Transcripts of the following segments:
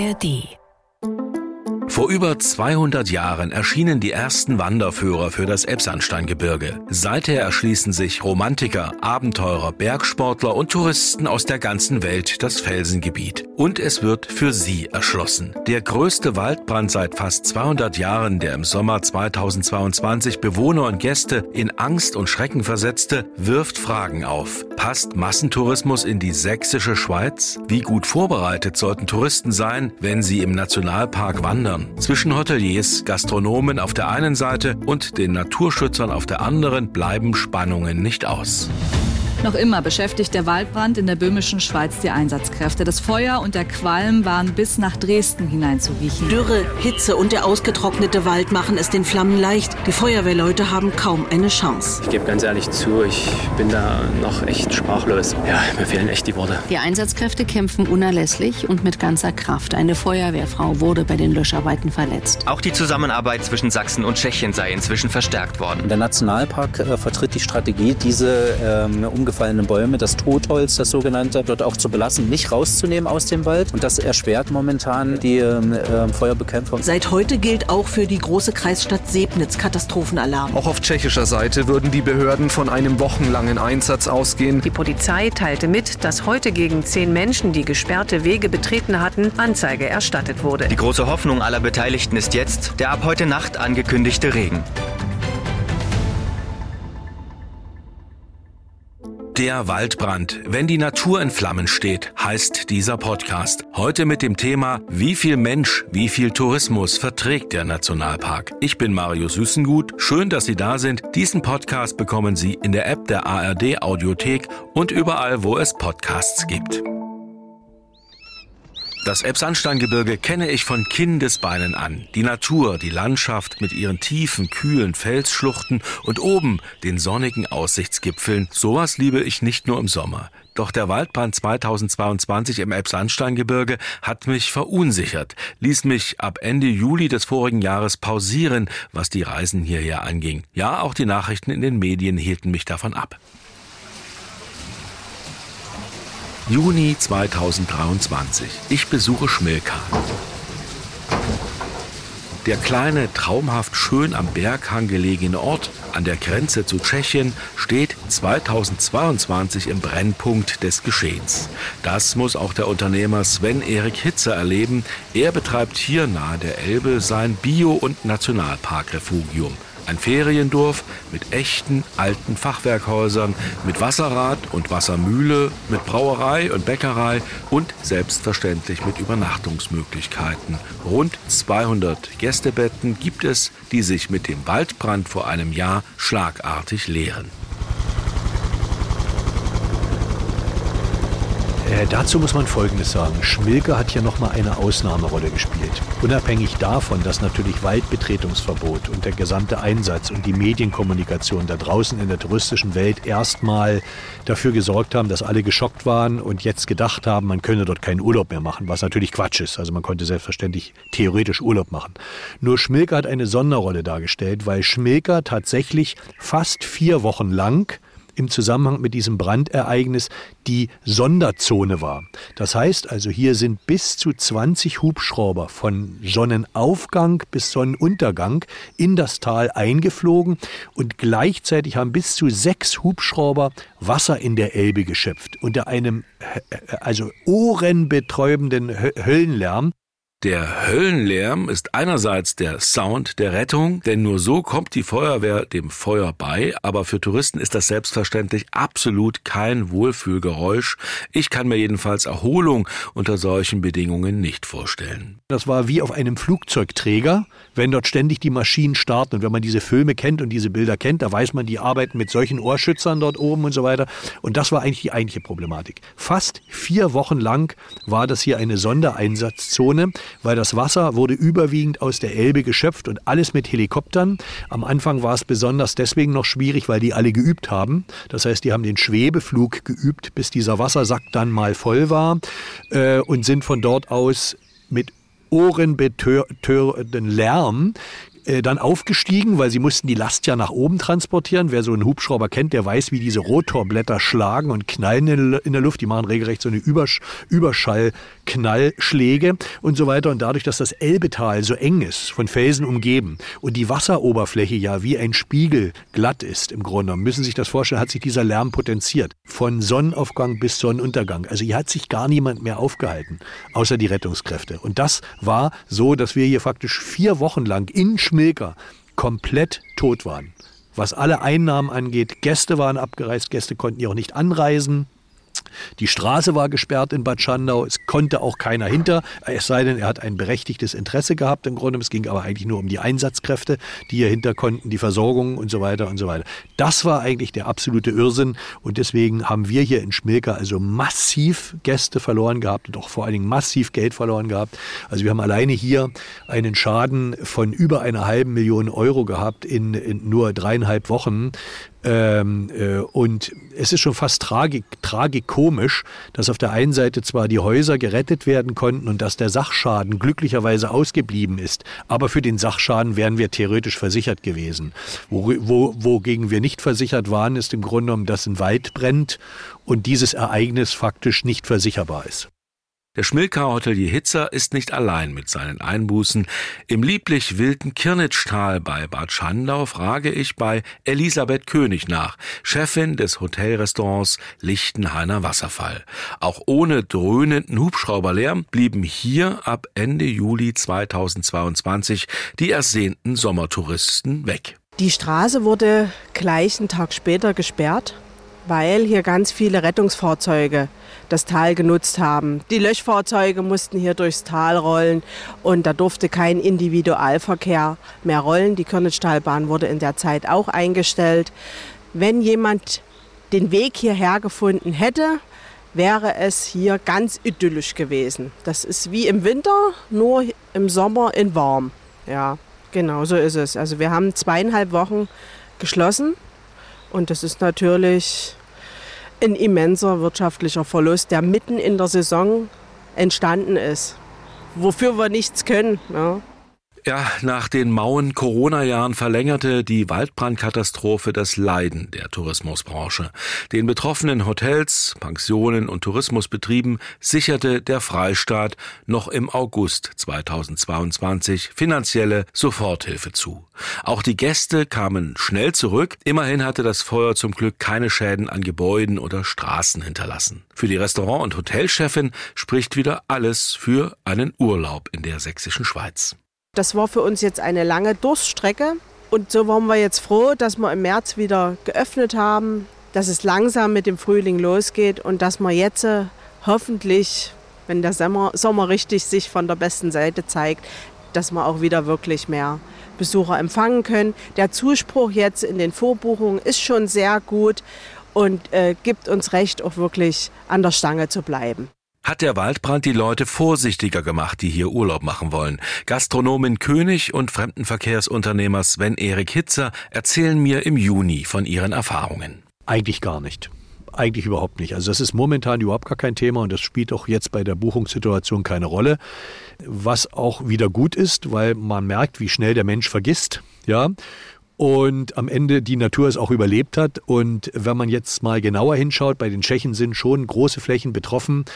ARD vor über 200 Jahren erschienen die ersten Wanderführer für das Elbsandsteingebirge. Seither erschließen sich Romantiker, Abenteurer, Bergsportler und Touristen aus der ganzen Welt das Felsengebiet. Und es wird für sie erschlossen. Der größte Waldbrand seit fast 200 Jahren, der im Sommer 2022 Bewohner und Gäste in Angst und Schrecken versetzte, wirft Fragen auf. Passt Massentourismus in die sächsische Schweiz? Wie gut vorbereitet sollten Touristen sein, wenn sie im Nationalpark wandern? Zwischen Hoteliers, Gastronomen auf der einen Seite und den Naturschützern auf der anderen bleiben Spannungen nicht aus. Noch immer beschäftigt der Waldbrand in der böhmischen Schweiz die Einsatzkräfte. Das Feuer und der Qualm waren bis nach Dresden hinein zu riechen. Dürre, Hitze und der ausgetrocknete Wald machen es den Flammen leicht. Die Feuerwehrleute haben kaum eine Chance. Ich gebe ganz ehrlich zu, ich bin da noch echt sprachlos. Ja, mir fehlen echt die Worte. Die Einsatzkräfte kämpfen unerlässlich und mit ganzer Kraft. Eine Feuerwehrfrau wurde bei den Löscharbeiten verletzt. Auch die Zusammenarbeit zwischen Sachsen und Tschechien sei inzwischen verstärkt worden. Der Nationalpark äh, vertritt die Strategie, diese ähm, umgefallenen Bäume, das Totholz, das sogenannte, dort auch zu belassen, nicht rauszunehmen aus dem Wald. Und das erschwert momentan die äh, Feuerbekämpfung. Seit heute gilt auch für die große Kreisstadt Sebnitz Katastrophenalarm. Auch auf tschechischer Seite würden die Behörden von einem wochenlangen Einsatz ausgehen. Die Polizei teilte mit, dass heute gegen zehn Menschen, die gesperrte Wege betreten hatten, Anzeige erstattet wurde. Die große Hoffnung aller Beteiligten ist jetzt der ab heute Nacht angekündigte Regen. Der Waldbrand. Wenn die Natur in Flammen steht, heißt dieser Podcast. Heute mit dem Thema Wie viel Mensch, wie viel Tourismus verträgt der Nationalpark? Ich bin Mario Süßengut. Schön, dass Sie da sind. Diesen Podcast bekommen Sie in der App der ARD Audiothek und überall, wo es Podcasts gibt. Das Elbsandsteingebirge kenne ich von Kindesbeinen an. Die Natur, die Landschaft mit ihren tiefen, kühlen Felsschluchten und oben den sonnigen Aussichtsgipfeln. Sowas liebe ich nicht nur im Sommer. Doch der Waldbrand 2022 im Elbsandsteingebirge hat mich verunsichert, ließ mich ab Ende Juli des vorigen Jahres pausieren, was die Reisen hierher anging. Ja, auch die Nachrichten in den Medien hielten mich davon ab. Juni 2023. Ich besuche Schmilka. Der kleine, traumhaft schön am Berghang gelegene Ort an der Grenze zu Tschechien steht 2022 im Brennpunkt des Geschehens. Das muss auch der Unternehmer Sven-Erik Hitzer erleben. Er betreibt hier nahe der Elbe sein Bio- und Nationalparkrefugium. Ein Feriendorf mit echten alten Fachwerkhäusern, mit Wasserrad und Wassermühle, mit Brauerei und Bäckerei und selbstverständlich mit Übernachtungsmöglichkeiten. Rund 200 Gästebetten gibt es, die sich mit dem Waldbrand vor einem Jahr schlagartig leeren. Äh, dazu muss man Folgendes sagen. Schmilke hat hier nochmal eine Ausnahmerolle gespielt. Unabhängig davon, dass natürlich Waldbetretungsverbot und der gesamte Einsatz und die Medienkommunikation da draußen in der touristischen Welt erstmal dafür gesorgt haben, dass alle geschockt waren und jetzt gedacht haben, man könne dort keinen Urlaub mehr machen, was natürlich Quatsch ist. Also man konnte selbstverständlich theoretisch Urlaub machen. Nur Schmilke hat eine Sonderrolle dargestellt, weil Schmilke tatsächlich fast vier Wochen lang im Zusammenhang mit diesem Brandereignis die Sonderzone war. Das heißt also, hier sind bis zu 20 Hubschrauber von Sonnenaufgang bis Sonnenuntergang in das Tal eingeflogen und gleichzeitig haben bis zu sechs Hubschrauber Wasser in der Elbe geschöpft unter einem also ohrenbetäubenden Höllenlärm. Der Höllenlärm ist einerseits der Sound der Rettung, denn nur so kommt die Feuerwehr dem Feuer bei, aber für Touristen ist das selbstverständlich absolut kein Wohlfühlgeräusch. Ich kann mir jedenfalls Erholung unter solchen Bedingungen nicht vorstellen. Das war wie auf einem Flugzeugträger, wenn dort ständig die Maschinen starten und wenn man diese Filme kennt und diese Bilder kennt, da weiß man, die arbeiten mit solchen Ohrschützern dort oben und so weiter. Und das war eigentlich die eigentliche Problematik. Fast vier Wochen lang war das hier eine Sondereinsatzzone weil das Wasser wurde überwiegend aus der Elbe geschöpft und alles mit Helikoptern. Am Anfang war es besonders deswegen noch schwierig, weil die alle geübt haben. Das heißt, die haben den Schwebeflug geübt, bis dieser Wassersack dann mal voll war äh, und sind von dort aus mit ohrenbetörenden Lärm äh, dann aufgestiegen, weil sie mussten die Last ja nach oben transportieren. Wer so einen Hubschrauber kennt, der weiß, wie diese Rotorblätter schlagen und knallen in der Luft. Die machen regelrecht so eine Übersch Überschallknallschläge und so weiter. Und dadurch, dass das Elbetal so eng ist, von Felsen umgeben und die Wasseroberfläche ja wie ein Spiegel glatt ist im Grunde, müssen Sie sich das vorstellen, hat sich dieser Lärm potenziert. Von Sonnenaufgang bis Sonnenuntergang. Also hier hat sich gar niemand mehr aufgehalten, außer die Rettungskräfte. Und das war so, dass wir hier faktisch vier Wochen lang in Schmilker komplett tot waren. Was alle Einnahmen angeht, Gäste waren abgereist, Gäste konnten hier auch nicht anreisen. Die Straße war gesperrt in Bad Schandau. Es konnte auch keiner hinter, es sei denn, er hat ein berechtigtes Interesse gehabt im Grunde. Es ging aber eigentlich nur um die Einsatzkräfte, die hier hinter konnten, die Versorgung und so weiter und so weiter. Das war eigentlich der absolute Irrsinn und deswegen haben wir hier in Schmilka also massiv Gäste verloren gehabt und auch vor allen Dingen massiv Geld verloren gehabt. Also wir haben alleine hier einen Schaden von über einer halben Million Euro gehabt in, in nur dreieinhalb Wochen. Ähm, äh, und es ist schon fast tragik, tragikomisch, dass auf der einen Seite zwar die Häuser gerettet werden konnten und dass der Sachschaden glücklicherweise ausgeblieben ist, aber für den Sachschaden wären wir theoretisch versichert gewesen. Wo, wo, wogegen wir nicht versichert waren, ist im Grunde genommen, dass ein Wald brennt und dieses Ereignis faktisch nicht versicherbar ist. Der Schmilkauer Hotelier Hitzer ist nicht allein mit seinen Einbußen. Im lieblich wilden Kirnitschtal bei Bad Schandau frage ich bei Elisabeth König nach, Chefin des Hotelrestaurants Lichtenhainer Wasserfall. Auch ohne dröhnenden Hubschrauberlärm blieben hier ab Ende Juli 2022 die ersehnten Sommertouristen weg. Die Straße wurde gleich einen Tag später gesperrt, weil hier ganz viele Rettungsfahrzeuge das Tal genutzt haben. Die Löschfahrzeuge mussten hier durchs Tal rollen und da durfte kein Individualverkehr mehr rollen. Die Körnitztalbahn wurde in der Zeit auch eingestellt. Wenn jemand den Weg hierher gefunden hätte, wäre es hier ganz idyllisch gewesen. Das ist wie im Winter, nur im Sommer in warm. Ja, genau so ist es. Also wir haben zweieinhalb Wochen geschlossen und das ist natürlich ein immenser wirtschaftlicher Verlust, der mitten in der Saison entstanden ist, wofür wir nichts können. Ja. Ja, nach den mauen Corona-Jahren verlängerte die Waldbrandkatastrophe das Leiden der Tourismusbranche. Den betroffenen Hotels, Pensionen und Tourismusbetrieben sicherte der Freistaat noch im August 2022 finanzielle Soforthilfe zu. Auch die Gäste kamen schnell zurück. Immerhin hatte das Feuer zum Glück keine Schäden an Gebäuden oder Straßen hinterlassen. Für die Restaurant- und Hotelchefin spricht wieder alles für einen Urlaub in der sächsischen Schweiz. Das war für uns jetzt eine lange Durststrecke. Und so waren wir jetzt froh, dass wir im März wieder geöffnet haben, dass es langsam mit dem Frühling losgeht und dass wir jetzt äh, hoffentlich, wenn der Sommer, Sommer richtig sich von der besten Seite zeigt, dass wir auch wieder wirklich mehr Besucher empfangen können. Der Zuspruch jetzt in den Vorbuchungen ist schon sehr gut und äh, gibt uns recht, auch wirklich an der Stange zu bleiben. Hat der Waldbrand die Leute vorsichtiger gemacht, die hier Urlaub machen wollen? Gastronomin König und Fremdenverkehrsunternehmer Sven Erik Hitzer erzählen mir im Juni von ihren Erfahrungen. Eigentlich gar nicht. Eigentlich überhaupt nicht. Also das ist momentan überhaupt gar kein Thema und das spielt auch jetzt bei der Buchungssituation keine Rolle. Was auch wieder gut ist, weil man merkt, wie schnell der Mensch vergisst. Ja, und am Ende die Natur es auch überlebt hat. Und wenn man jetzt mal genauer hinschaut, bei den Tschechen sind schon große Flächen betroffen.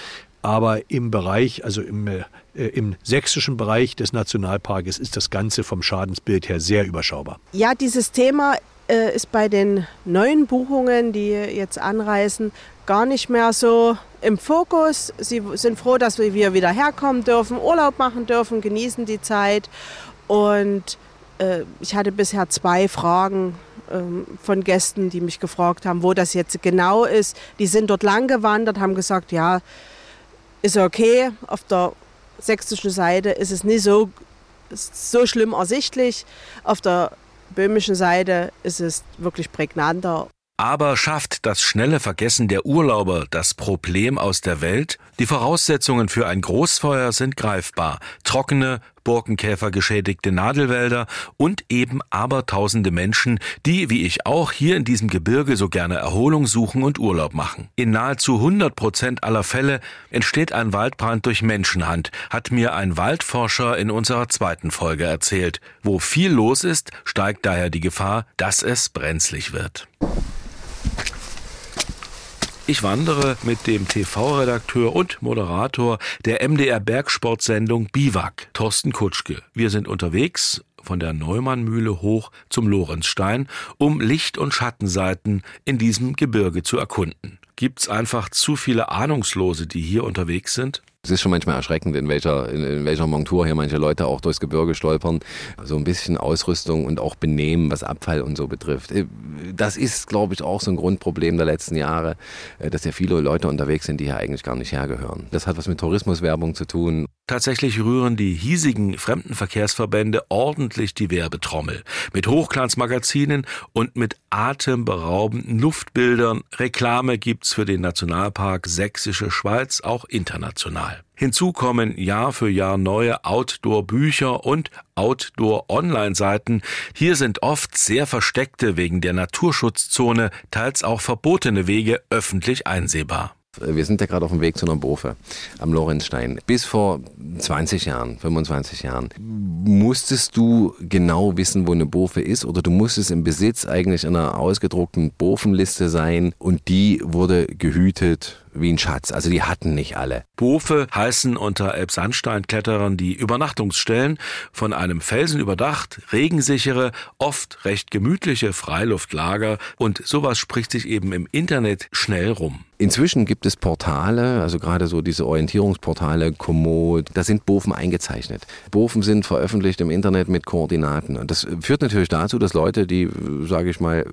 Aber im Bereich, also im, äh, im sächsischen Bereich des Nationalparkes ist das Ganze vom Schadensbild her sehr überschaubar. Ja, dieses Thema äh, ist bei den neuen Buchungen, die jetzt anreisen, gar nicht mehr so im Fokus. Sie sind froh, dass wir wieder herkommen dürfen, Urlaub machen dürfen, genießen die Zeit. Und äh, ich hatte bisher zwei Fragen ähm, von Gästen, die mich gefragt haben, wo das jetzt genau ist. Die sind dort lang gewandert, haben gesagt, ja, ist okay. Auf der sächsischen Seite ist es nicht so, so schlimm ersichtlich. Auf der böhmischen Seite ist es wirklich prägnanter. Aber schafft das schnelle Vergessen der Urlauber das Problem aus der Welt? Die Voraussetzungen für ein Großfeuer sind greifbar. Trockene, Borkenkäfer geschädigte Nadelwälder und eben abertausende Menschen, die, wie ich auch, hier in diesem Gebirge so gerne Erholung suchen und Urlaub machen. In nahezu 100 Prozent aller Fälle entsteht ein Waldbrand durch Menschenhand, hat mir ein Waldforscher in unserer zweiten Folge erzählt. Wo viel los ist, steigt daher die Gefahr, dass es brenzlig wird. Ich wandere mit dem TV-Redakteur und Moderator der MDR Bergsportsendung Biwak, Thorsten Kutschke. Wir sind unterwegs von der Neumannmühle hoch zum Lorenzstein, um Licht- und Schattenseiten in diesem Gebirge zu erkunden. Gibt's einfach zu viele Ahnungslose, die hier unterwegs sind? Es ist schon manchmal erschreckend, in welcher, in, in, welcher Montur hier manche Leute auch durchs Gebirge stolpern. So ein bisschen Ausrüstung und auch Benehmen, was Abfall und so betrifft. Äh, das ist, glaube ich, auch so ein Grundproblem der letzten Jahre, äh, dass ja viele Leute unterwegs sind, die hier eigentlich gar nicht hergehören. Das hat was mit Tourismuswerbung zu tun. Tatsächlich rühren die hiesigen Fremdenverkehrsverbände ordentlich die Werbetrommel. Mit Hochglanzmagazinen und mit atemberaubenden Luftbildern. Reklame gibt's für den Nationalpark Sächsische Schweiz auch international. Hinzu kommen Jahr für Jahr neue Outdoor-Bücher und Outdoor-Online-Seiten. Hier sind oft sehr versteckte wegen der Naturschutzzone, teils auch verbotene Wege öffentlich einsehbar. Wir sind ja gerade auf dem Weg zu einer Bofe am Lorenzstein. Bis vor 20 Jahren, 25 Jahren, musstest du genau wissen, wo eine Bofe ist oder du musstest im Besitz eigentlich einer ausgedruckten Bofenliste sein und die wurde gehütet wie ein Schatz. Also die hatten nicht alle. Bofe heißen unter Elbsandsteinkletterern die Übernachtungsstellen, von einem Felsen überdacht, regensichere, oft recht gemütliche Freiluftlager und sowas spricht sich eben im Internet schnell rum. Inzwischen gibt es Portale, also gerade so diese Orientierungsportale, Komoot, da sind Bofen eingezeichnet. Bofen sind veröffentlicht im Internet mit Koordinaten. Und das führt natürlich dazu, dass Leute, die, sage ich mal,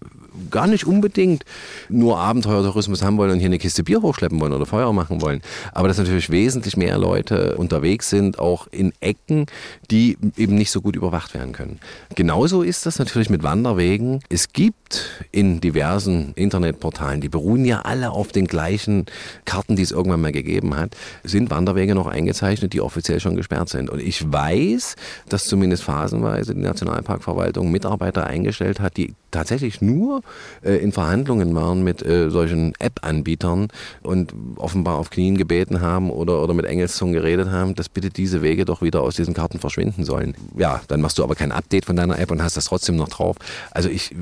gar nicht unbedingt nur Abenteuertourismus haben wollen und hier eine Kiste Bier hochschleppen wollen oder Feuer machen wollen, aber dass natürlich wesentlich mehr Leute unterwegs sind, auch in Ecken, die eben nicht so gut überwacht werden können. Genauso ist das natürlich mit Wanderwegen. Es gibt in diversen Internetportalen, die beruhen ja alle auf den gleichen Karten, die es irgendwann mal gegeben hat, sind Wanderwege noch eingezeichnet, die offiziell schon gesperrt sind. Und ich weiß, dass zumindest phasenweise die Nationalparkverwaltung Mitarbeiter eingestellt hat, die tatsächlich nur äh, in Verhandlungen waren mit äh, solchen App-Anbietern und offenbar auf Knien gebeten haben oder, oder mit Engelszungen geredet haben, dass bitte diese Wege doch wieder aus diesen Karten verschwinden sollen. Ja, dann machst du aber kein Update von deiner App und hast das trotzdem noch drauf. Also ich,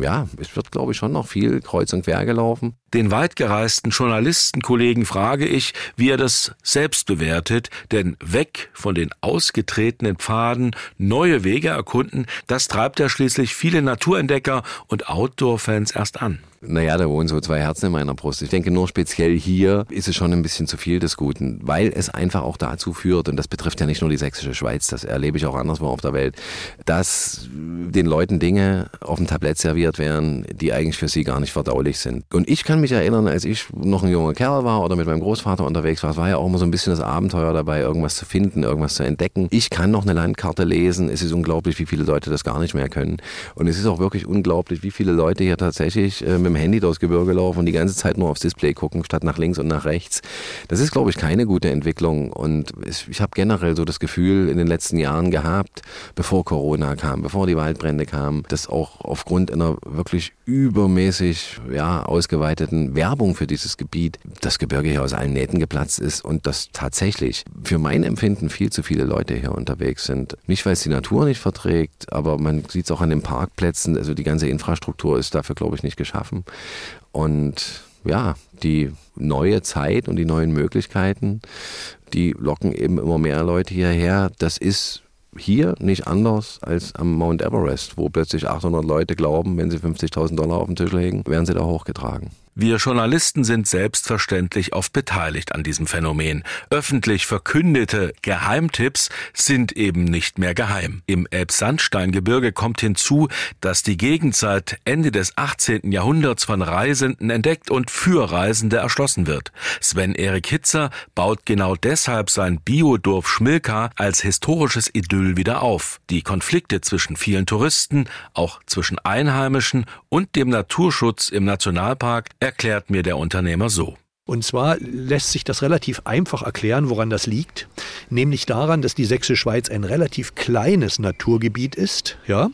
ja, es wird glaube ich schon noch viel kreuz und quer gelaufen. Den weitgereisten Journalistenkollegen frage ich, wie er das selbst bewertet, denn weg von den ausgetretenen Pfaden, neue Wege erkunden, das treibt ja schließlich viele Naturentdecker und Outdoor-Fans erst an. Naja, da wohnen so zwei Herzen in meiner Brust. Ich denke, nur speziell hier ist es schon ein bisschen zu viel des Guten, weil es einfach auch dazu führt, und das betrifft ja nicht nur die sächsische Schweiz, das erlebe ich auch anderswo auf der Welt, dass den Leuten Dinge auf dem Tablett serviert werden, die eigentlich für sie gar nicht verdaulich sind. Und ich kann mich erinnern, als ich noch ein junger Kerl war oder mit meinem Großvater unterwegs war, es war ja auch immer so ein bisschen das Abenteuer dabei, irgendwas zu finden, irgendwas zu entdecken. Ich kann noch eine Landkarte lesen. Es ist unglaublich, wie viele Leute das gar nicht mehr können. Und es ist auch wirklich unglaublich, wie viele Leute hier tatsächlich äh, mit dem Handy durchs Gebirge laufen und die ganze Zeit nur aufs Display gucken, statt nach links und nach rechts. Das ist, glaube ich, keine gute Entwicklung. Und ich habe generell so das Gefühl in den letzten Jahren gehabt, bevor Corona kam, bevor die Waldbrände kamen, dass auch aufgrund einer wirklich übermäßig ja, ausgeweiteten Werbung für dieses Gebiet das Gebirge hier aus allen Nähten geplatzt ist und dass tatsächlich für mein Empfinden viel zu viele Leute hier unterwegs sind. Nicht, weil es die Natur nicht verträgt, aber man sieht es auch an den Parkplätzen. Also die ganze Infrastruktur ist dafür, glaube ich, nicht geschaffen. Und ja, die neue Zeit und die neuen Möglichkeiten, die locken eben immer mehr Leute hierher. Das ist hier nicht anders als am Mount Everest, wo plötzlich 800 Leute glauben, wenn sie 50.000 Dollar auf den Tisch legen, werden sie da hochgetragen. Wir Journalisten sind selbstverständlich oft beteiligt an diesem Phänomen. Öffentlich verkündete Geheimtipps sind eben nicht mehr geheim. Im Elbsandsteingebirge kommt hinzu, dass die Gegend seit Ende des 18. Jahrhunderts von Reisenden entdeckt und für Reisende erschlossen wird. Sven Erik Hitzer baut genau deshalb sein Biodorf Schmilka als historisches Idyll wieder auf. Die Konflikte zwischen vielen Touristen, auch zwischen Einheimischen und dem Naturschutz im Nationalpark erklärt mir der Unternehmer so. Und zwar lässt sich das relativ einfach erklären, woran das liegt. Nämlich daran, dass die Sächsische Schweiz ein relativ kleines Naturgebiet ist, ja,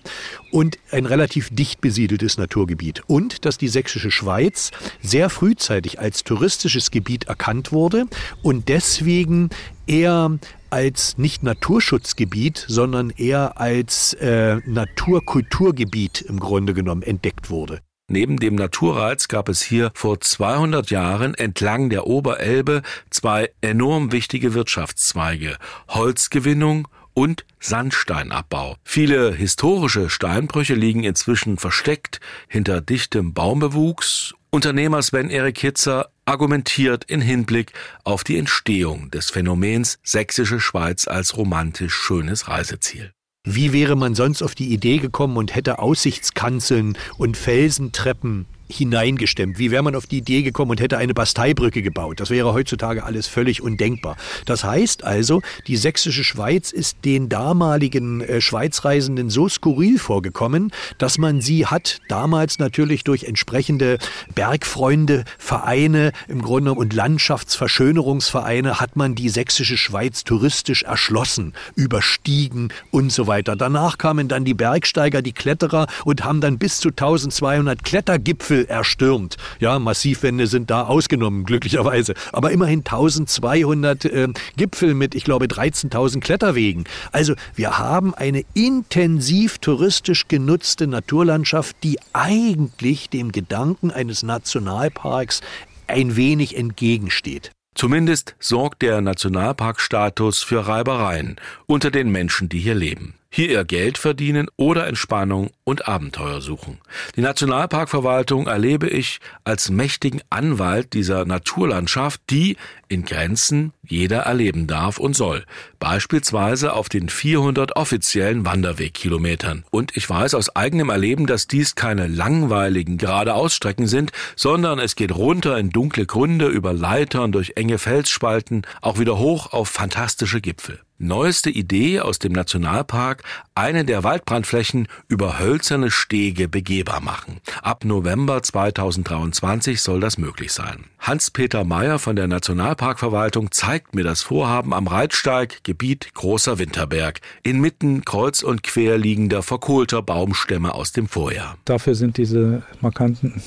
und ein relativ dicht besiedeltes Naturgebiet. Und dass die Sächsische Schweiz sehr frühzeitig als touristisches Gebiet erkannt wurde und deswegen eher als nicht Naturschutzgebiet, sondern eher als äh, Naturkulturgebiet im Grunde genommen entdeckt wurde. Neben dem Naturreiz gab es hier vor 200 Jahren entlang der Oberelbe zwei enorm wichtige Wirtschaftszweige, Holzgewinnung und Sandsteinabbau. Viele historische Steinbrüche liegen inzwischen versteckt hinter dichtem Baumbewuchs. Unternehmer Sven Erik Hitzer argumentiert in Hinblick auf die Entstehung des Phänomens Sächsische Schweiz als romantisch schönes Reiseziel. Wie wäre man sonst auf die Idee gekommen und hätte Aussichtskanzeln und Felsentreppen hineingestemmt. Wie wäre man auf die Idee gekommen und hätte eine Basteibrücke gebaut? Das wäre heutzutage alles völlig undenkbar. Das heißt also, die sächsische Schweiz ist den damaligen äh, Schweizreisenden so skurril vorgekommen, dass man sie hat damals natürlich durch entsprechende Bergfreunde, Vereine im Grunde und Landschaftsverschönerungsvereine hat man die sächsische Schweiz touristisch erschlossen, überstiegen und so weiter. Danach kamen dann die Bergsteiger, die Kletterer und haben dann bis zu 1200 Klettergipfel Gipfel erstürmt. Ja, Massivwände sind da ausgenommen, glücklicherweise. Aber immerhin 1200 äh, Gipfel mit, ich glaube, 13.000 Kletterwegen. Also wir haben eine intensiv touristisch genutzte Naturlandschaft, die eigentlich dem Gedanken eines Nationalparks ein wenig entgegensteht. Zumindest sorgt der Nationalparkstatus für Reibereien unter den Menschen, die hier leben hier ihr Geld verdienen oder Entspannung und Abenteuer suchen. Die Nationalparkverwaltung erlebe ich als mächtigen Anwalt dieser Naturlandschaft, die in Grenzen jeder erleben darf und soll, beispielsweise auf den 400 offiziellen Wanderwegkilometern. Und ich weiß aus eigenem Erleben, dass dies keine langweiligen geradeausstrecken sind, sondern es geht runter in dunkle Gründe über Leitern durch enge Felsspalten, auch wieder hoch auf fantastische Gipfel. Neueste Idee aus dem Nationalpark, eine der Waldbrandflächen über hölzerne Stege begehbar machen. Ab November 2023 soll das möglich sein. Hans-Peter Meyer von der Nationalparkverwaltung zeigt mir das Vorhaben am Reitsteig, Gebiet Großer Winterberg, inmitten kreuz und quer liegender verkohlter Baumstämme aus dem Vorjahr. Dafür sind diese markanten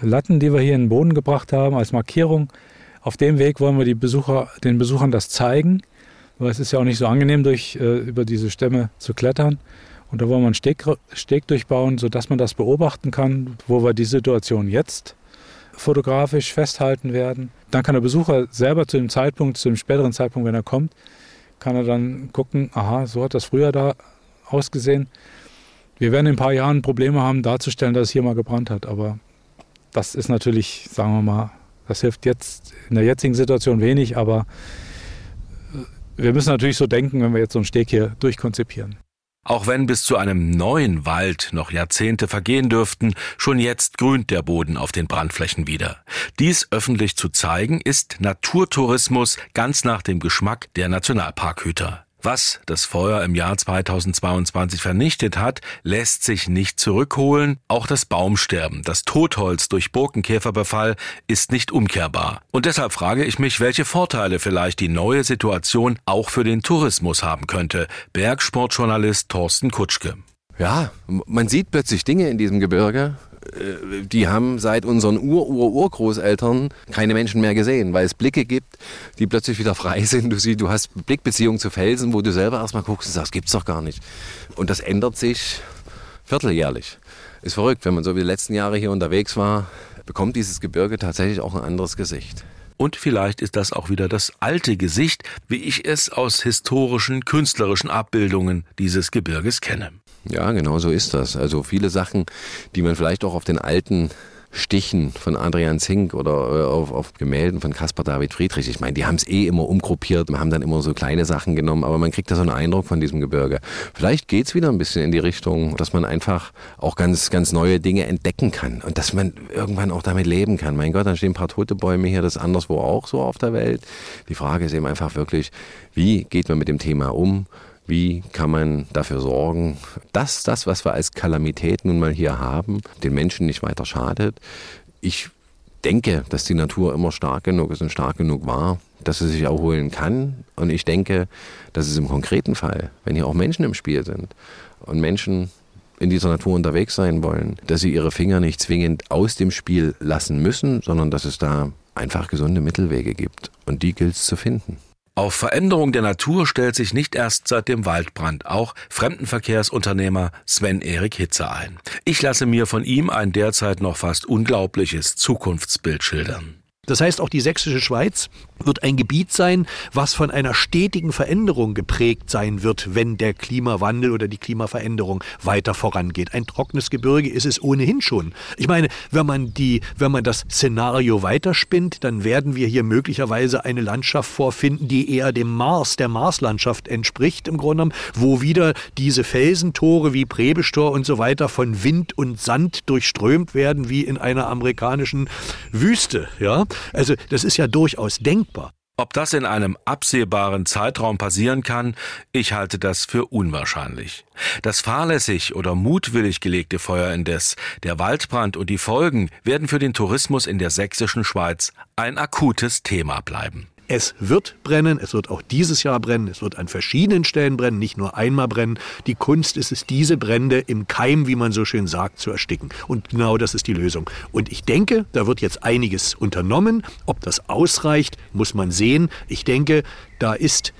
Latten, die wir hier in den Boden gebracht haben, als Markierung. Auf dem Weg wollen wir Besucher, den Besuchern das zeigen weil es ist ja auch nicht so angenehm, durch, äh, über diese Stämme zu klettern. Und da wollen wir einen Steg, Steg durchbauen, sodass man das beobachten kann, wo wir die Situation jetzt fotografisch festhalten werden. Dann kann der Besucher selber zu dem Zeitpunkt, zu dem späteren Zeitpunkt, wenn er kommt, kann er dann gucken, aha, so hat das früher da ausgesehen. Wir werden in ein paar Jahren Probleme haben, darzustellen, dass es hier mal gebrannt hat. Aber das ist natürlich, sagen wir mal, das hilft jetzt in der jetzigen Situation wenig, aber wir müssen natürlich so denken, wenn wir jetzt so einen Steg hier durchkonzipieren. Auch wenn bis zu einem neuen Wald noch Jahrzehnte vergehen dürften, schon jetzt grünt der Boden auf den Brandflächen wieder. Dies öffentlich zu zeigen, ist Naturtourismus ganz nach dem Geschmack der Nationalparkhüter. Was das Feuer im Jahr 2022 vernichtet hat, lässt sich nicht zurückholen. Auch das Baumsterben, das Totholz durch Borkenkäferbefall ist nicht umkehrbar. Und deshalb frage ich mich, welche Vorteile vielleicht die neue Situation auch für den Tourismus haben könnte. Bergsportjournalist Thorsten Kutschke. Ja, man sieht plötzlich Dinge in diesem Gebirge, die haben seit unseren Ur-Ur-Urgroßeltern keine Menschen mehr gesehen, weil es Blicke gibt, die plötzlich wieder frei sind. Du siehst, du hast Blickbeziehungen zu Felsen, wo du selber erstmal guckst und sagst, gibt's doch gar nicht. Und das ändert sich vierteljährlich. Ist verrückt, wenn man so wie die letzten Jahre hier unterwegs war, bekommt dieses Gebirge tatsächlich auch ein anderes Gesicht. Und vielleicht ist das auch wieder das alte Gesicht, wie ich es aus historischen, künstlerischen Abbildungen dieses Gebirges kenne. Ja, genau so ist das. Also viele Sachen, die man vielleicht auch auf den alten Stichen von Adrian Zink oder äh, auf, auf Gemälden von Caspar David Friedrich. Ich meine, die haben es eh immer umgruppiert, haben dann immer so kleine Sachen genommen, aber man kriegt da so einen Eindruck von diesem Gebirge. Vielleicht geht es wieder ein bisschen in die Richtung, dass man einfach auch ganz, ganz neue Dinge entdecken kann und dass man irgendwann auch damit leben kann. Mein Gott, dann stehen ein paar tote Bäume hier, das ist anderswo auch so auf der Welt. Die Frage ist eben einfach wirklich, wie geht man mit dem Thema um? Wie kann man dafür sorgen, dass das, was wir als Kalamität nun mal hier haben, den Menschen nicht weiter schadet? Ich denke, dass die Natur immer stark genug ist und stark genug war, dass sie sich erholen kann. Und ich denke, dass es im konkreten Fall, wenn hier auch Menschen im Spiel sind und Menschen in dieser Natur unterwegs sein wollen, dass sie ihre Finger nicht zwingend aus dem Spiel lassen müssen, sondern dass es da einfach gesunde Mittelwege gibt. Und die gilt es zu finden. Auf Veränderung der Natur stellt sich nicht erst seit dem Waldbrand auch Fremdenverkehrsunternehmer Sven-Erik Hitze ein. Ich lasse mir von ihm ein derzeit noch fast unglaubliches Zukunftsbild schildern. Das heißt, auch die sächsische Schweiz wird ein Gebiet sein, was von einer stetigen Veränderung geprägt sein wird, wenn der Klimawandel oder die Klimaveränderung weiter vorangeht. Ein trockenes Gebirge ist es ohnehin schon. Ich meine, wenn man die, wenn man das Szenario weiterspinnt, dann werden wir hier möglicherweise eine Landschaft vorfinden, die eher dem Mars, der Marslandschaft entspricht im Grunde genommen, wo wieder diese Felsentore wie Prebestor und so weiter von Wind und Sand durchströmt werden wie in einer amerikanischen Wüste, ja? Also das ist ja durchaus denkbar. Ob das in einem absehbaren Zeitraum passieren kann, ich halte das für unwahrscheinlich. Das fahrlässig oder mutwillig gelegte Feuer indes, der Waldbrand und die Folgen werden für den Tourismus in der sächsischen Schweiz ein akutes Thema bleiben. Es wird brennen, es wird auch dieses Jahr brennen, es wird an verschiedenen Stellen brennen, nicht nur einmal brennen. Die Kunst ist es, diese Brände im Keim, wie man so schön sagt, zu ersticken. Und genau das ist die Lösung. Und ich denke, da wird jetzt einiges unternommen. Ob das ausreicht, muss man sehen. Ich denke, da ist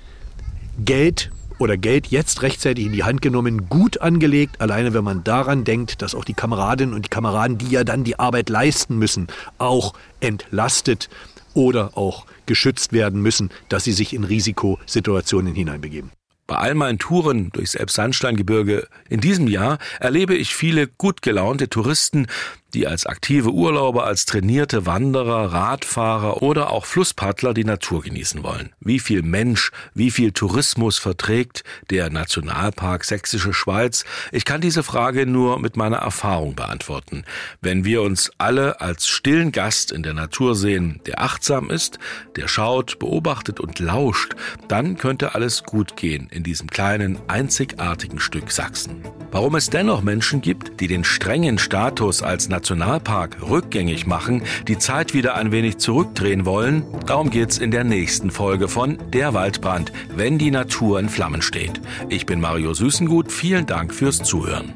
Geld oder Geld jetzt rechtzeitig in die Hand genommen, gut angelegt, alleine wenn man daran denkt, dass auch die Kameradinnen und die Kameraden, die ja dann die Arbeit leisten müssen, auch entlastet oder auch geschützt werden müssen, dass sie sich in Risikosituationen hineinbegeben. Bei all meinen Touren durchs Elbsandsteingebirge in diesem Jahr erlebe ich viele gut gelaunte Touristen, die als aktive Urlauber, als trainierte Wanderer, Radfahrer oder auch Flusspaddler die Natur genießen wollen. Wie viel Mensch, wie viel Tourismus verträgt der Nationalpark Sächsische Schweiz? Ich kann diese Frage nur mit meiner Erfahrung beantworten. Wenn wir uns alle als stillen Gast in der Natur sehen, der achtsam ist, der schaut, beobachtet und lauscht, dann könnte alles gut gehen in diesem kleinen, einzigartigen Stück Sachsen. Warum es dennoch Menschen gibt, die den strengen Status als Nationalpark rückgängig machen, die Zeit wieder ein wenig zurückdrehen wollen, darum geht's in der nächsten Folge von Der Waldbrand, wenn die Natur in Flammen steht. Ich bin Mario Süßengut, vielen Dank fürs Zuhören.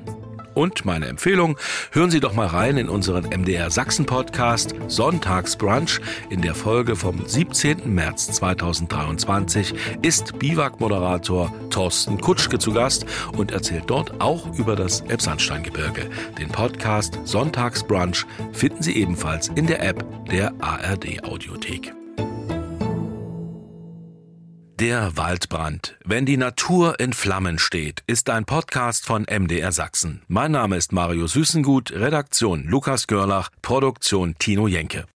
Und meine Empfehlung, hören Sie doch mal rein in unseren MDR Sachsen Podcast Sonntagsbrunch. In der Folge vom 17. März 2023 ist Biwak-Moderator Thorsten Kutschke zu Gast und erzählt dort auch über das Elbsandsteingebirge. Den Podcast Sonntagsbrunch finden Sie ebenfalls in der App der ARD Audiothek. Der Waldbrand. Wenn die Natur in Flammen steht, ist ein Podcast von MDR Sachsen. Mein Name ist Mario Süßengut, Redaktion Lukas Görlach, Produktion Tino Jenke.